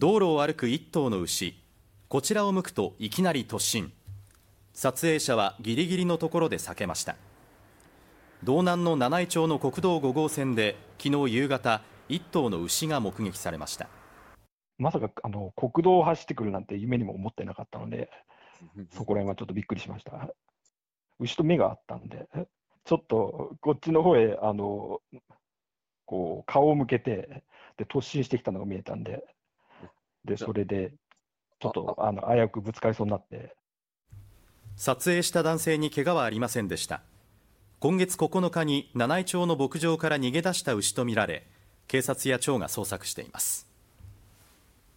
道路を歩く一頭の牛。こちらを向くといきなり突進。撮影者はギリギリのところで避けました。道南の七飯町の国道5号線で昨日夕方一頭の牛が目撃されました。まさかあの国道を走ってくるなんて夢にも思ってなかったのでそこら辺はちょっとびっくりしました。牛と目があったんでちょっとこっちの方へあのこう顔を向けてで突進してきたのが見えたんででそれでちょっとあの危うくぶつかりそうになって。撮影した男性に怪我はありませんでした。今月9日に七飯町の牧場から逃げ出した牛とみられ警察や町が捜索しています